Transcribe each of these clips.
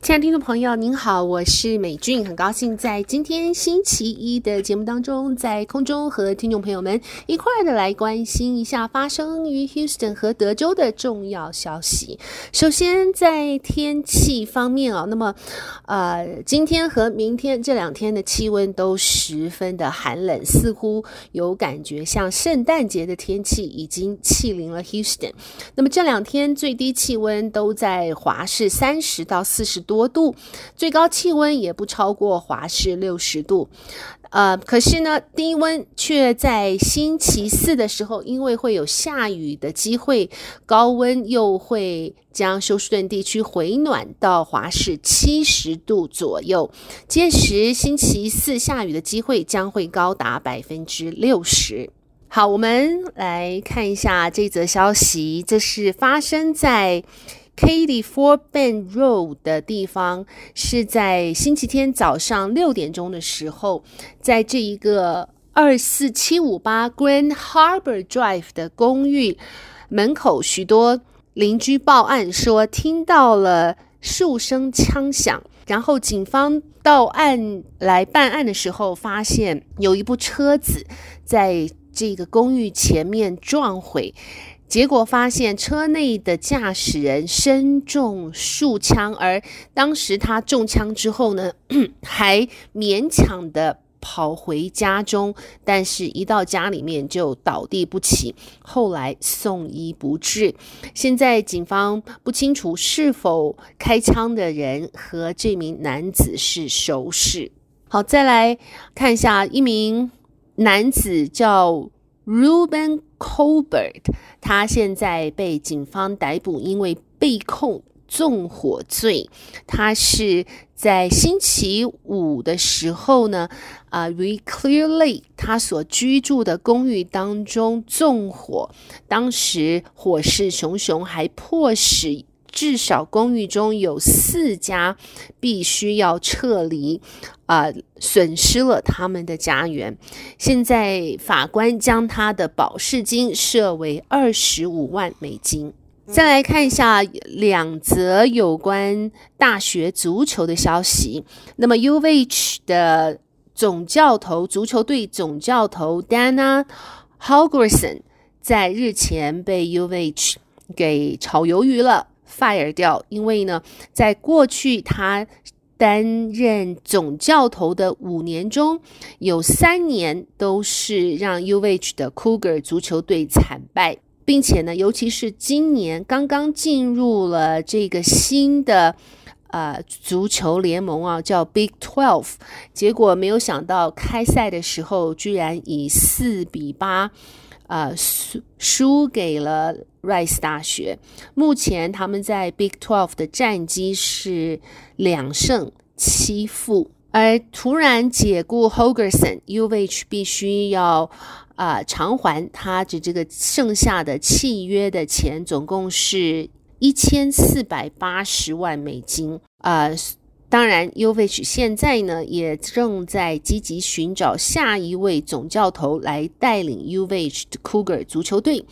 亲爱的听众朋友，您好，我是美俊，很高兴在今天星期一的节目当中，在空中和听众朋友们一块儿的来关心一下发生于 Houston 和德州的重要消息。首先，在天气方面啊，那么呃，今天和明天这两天的气温都十分的寒冷，似乎有感觉像圣诞节的天气已经气临了 Houston。那么这两天最低气温都在华氏三十到四十多度，最高气温也不超过华氏六十度，呃，可是呢，低温却在星期四的时候，因为会有下雨的机会，高温又会将休斯顿地区回暖到华氏七十度左右。届时星期四下雨的机会将会高达百分之六十。好，我们来看一下这则消息，这是发生在。Katy Fort Bend Road 的地方是在星期天早上六点钟的时候，在这一个二四七五八 Grand Harbor Drive 的公寓门口，许多邻居报案说听到了数声枪响，然后警方到案来办案的时候，发现有一部车子在这个公寓前面撞毁。结果发现车内的驾驶人身中数枪，而当时他中枪之后呢，还勉强的跑回家中，但是一到家里面就倒地不起，后来送医不治。现在警方不清楚是否开枪的人和这名男子是熟识。好，再来看一下，一名男子叫 Ruben Colbert，他现在被警方逮捕，因为被控纵火罪。他是在星期五的时候呢，啊、呃，Reclear Lake 他所居住的公寓当中纵火，当时火势熊熊，还迫使。至少公寓中有四家必须要撤离，啊、呃，损失了他们的家园。现在法官将他的保释金设为二十五万美金。再来看一下两则有关大学足球的消息。那么 U of H 的总教头，足球队总教头 Dana Holgerson 在日前被 U of H 给炒鱿鱼了。Fire 掉，因为呢，在过去他担任总教头的五年中，有三年都是让 UH 的 Cougar 足球队惨败，并且呢，尤其是今年刚刚进入了这个新的呃足球联盟啊，叫 Big Twelve，结果没有想到开赛的时候居然以四比八。呃，输输给了 Rice 大学。目前他们在 Big Twelve 的战绩是两胜七负。而突然解雇 Holgorsen，U of H 必须要啊、偿还他的这个剩下的契约的钱，总共是一千四百八十万美金啊。呃当然，U of H 现在呢也正在积极寻找下一位总教头来带领 U of H 的 Cougar 足球队。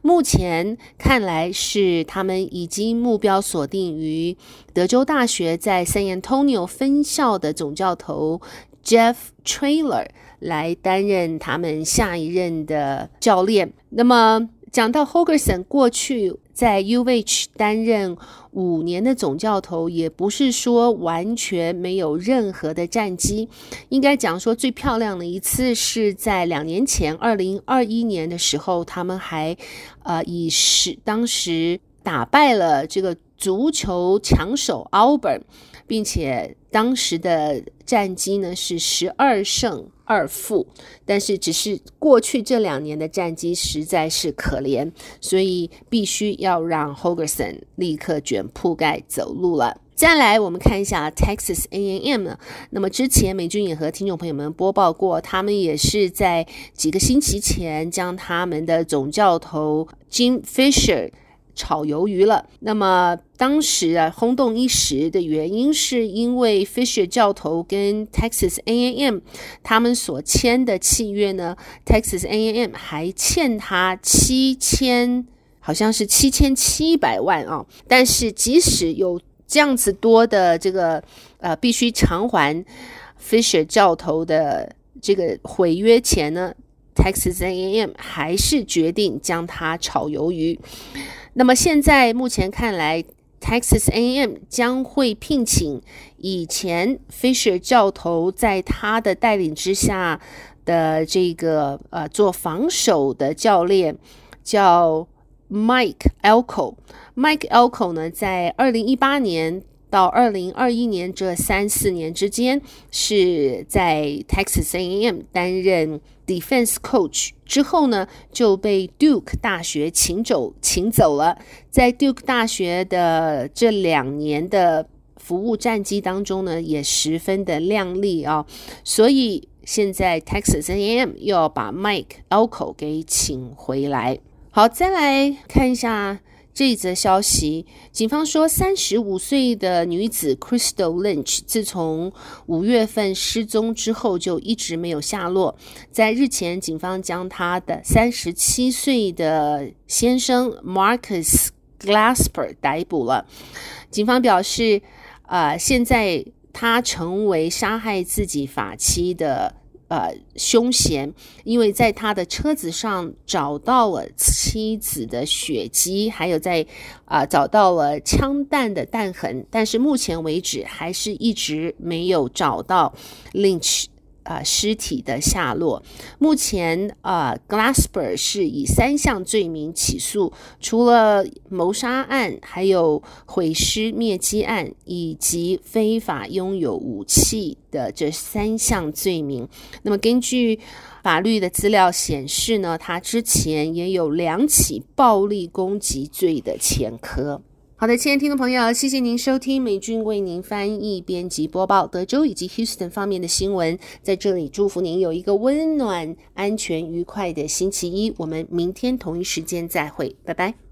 目前看来是他们已经目标锁定于德州大学在 San Antonio 分校的总教头 Jeff Traylor 来担任他们下一任的教练。那么讲到 Hogerson 过去。在 UH 担任五年的总教头，也不是说完全没有任何的战绩。应该讲说，最漂亮的一次是在两年前，二零二一年的时候，他们还呃以是当时打败了这个足球强手 Auburn，并且当时的战绩呢是十二胜二负，但是只是过去这两年的战绩实在是可怜，所以必须要让 Hogerson 立刻卷铺盖走路了。再来，我们看一下 Texas A&M。那么之前美军也和听众朋友们播报过，他们也是在几个星期前将他们的总教头 Jim Fisher 炒鱿鱼了。那么当时啊，轰动一时的原因，是因为 Fisher 教头跟 Texas A&M 他们所签的契约呢，Texas A&M 还欠他七千，好像是七千七百万啊。但是即使有这样子多的这个呃，必须偿还 Fisher 教头的这个毁约钱呢，Texas A&M 还是决定将他炒鱿鱼。那么现在目前看来，Texas A&M 将会聘请以前 Fisher 教头在他的带领之下的这个呃做防守的教练，叫 Mike Elko。Mike Elko 呢，在二零一八年到二零二一年这三四年之间，是在 Texas A&M 担任。Defense coach 之后呢，就被 Duke 大学请走，请走了。在 Duke 大学的这两年的服务战绩当中呢，也十分的亮丽啊。所以现在 Texas A&M 又要把 Mike Elko 给请回来。好，再来看一下。这一则消息，警方说，三十五岁的女子 Crystal Lynch 自从五月份失踪之后，就一直没有下落。在日前，警方将她的三十七岁的先生 Marcus Glasper 逮捕了。警方表示，呃，现在他成为杀害自己法妻的。呃，凶嫌，因为在他的车子上找到了妻子的血迹，还有在啊、找到了枪弹的弹痕，但是目前为止还是一直没有找到 Lynch。啊、尸体的下落。目前啊、呃、，Glasper 是以三项罪名起诉，除了谋杀案，还有毁尸灭迹案以及非法拥有武器的这三项罪名。那么，根据法律的资料显示呢，他之前也有两起暴力攻击罪的前科。好的，亲爱的听众朋友，谢谢您收听美军为您翻译、编辑、播报德州以及 Houston 方面的新闻。在这里祝福您有一个温暖、安全、愉快的星期一。我们明天同一时间再会，拜拜。